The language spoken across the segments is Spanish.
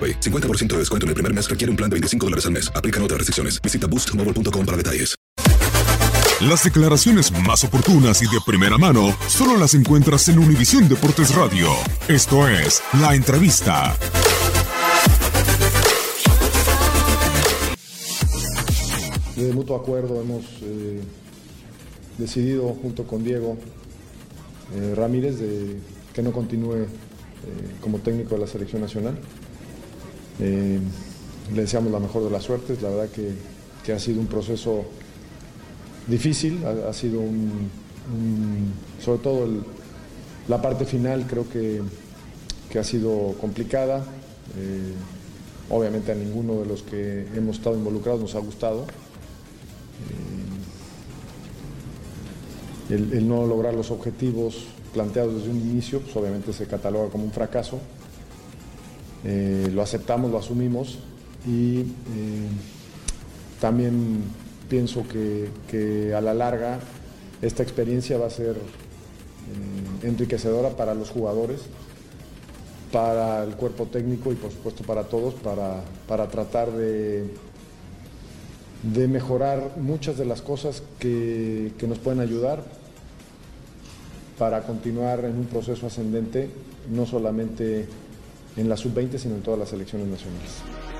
AroPay. 50% de descuento en el primer mes requiere un plan de 25 dólares al mes. Aplican otras restricciones. Visita boostmobile.com para detalles. Las declaraciones más oportunas y de primera mano solo las encuentras en Univisión Deportes Radio. Esto es La Entrevista. De mutuo acuerdo hemos eh, decidido junto con Diego eh, Ramírez de que no continúe eh, como técnico de la selección nacional. Eh, le deseamos la mejor de las suertes, la verdad que, que ha sido un proceso difícil, ha, sido un, sobre todo la parte final creo que, que ha sido complicada. Eh, obviamente a ninguno de los que hemos estado involucrados nos ha gustado. Eh, el, el no lograr los objetivos planteados desde un inicio, pues obviamente se cataloga como un fracaso. Eh, lo aceptamos, lo asumimos y eh, también pienso que, a la larga esta experiencia va a ser eh, enriquecedora para los jugadores, para el cuerpo técnico y por supuesto para todos, para, para tratar de, de mejorar muchas de las cosas que, que nos pueden ayudar para continuar en un proceso ascendente, no solamente en la sub-20, sino en todas las selecciones nacionales.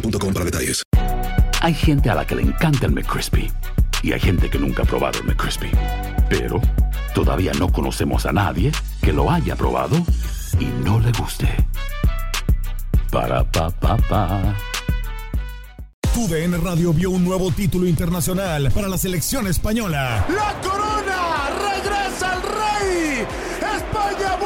boostmobile.com para detalles. Hay gente a la que le encanta el McCrispy y hay gente que nunca ha probado el McCrispy. Pero todavía no conocemos a nadie que lo haya probado y no le guste. Para pa pa pa. TUDN Radio vio un nuevo título internacional para la selección española. ¡La corona! ¡Regresa el rey! ¡España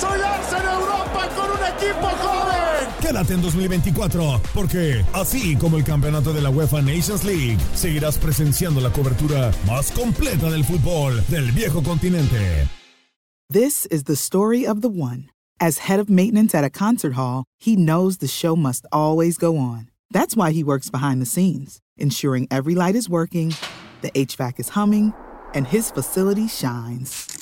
¡Vuelve a consolidarse en Europa con un equipo joven! Quédate en 2024, porque así como el campeonato de la UEFA Nations League, seguirás presenciando la cobertura más completa del fútbol del viejo continente. This is the story of the one. As head of maintenance at a concert hall, he knows the show must always go on. That's why he works behind the scenes, ensuring every light is working, the HVAC is humming, and his facility shines.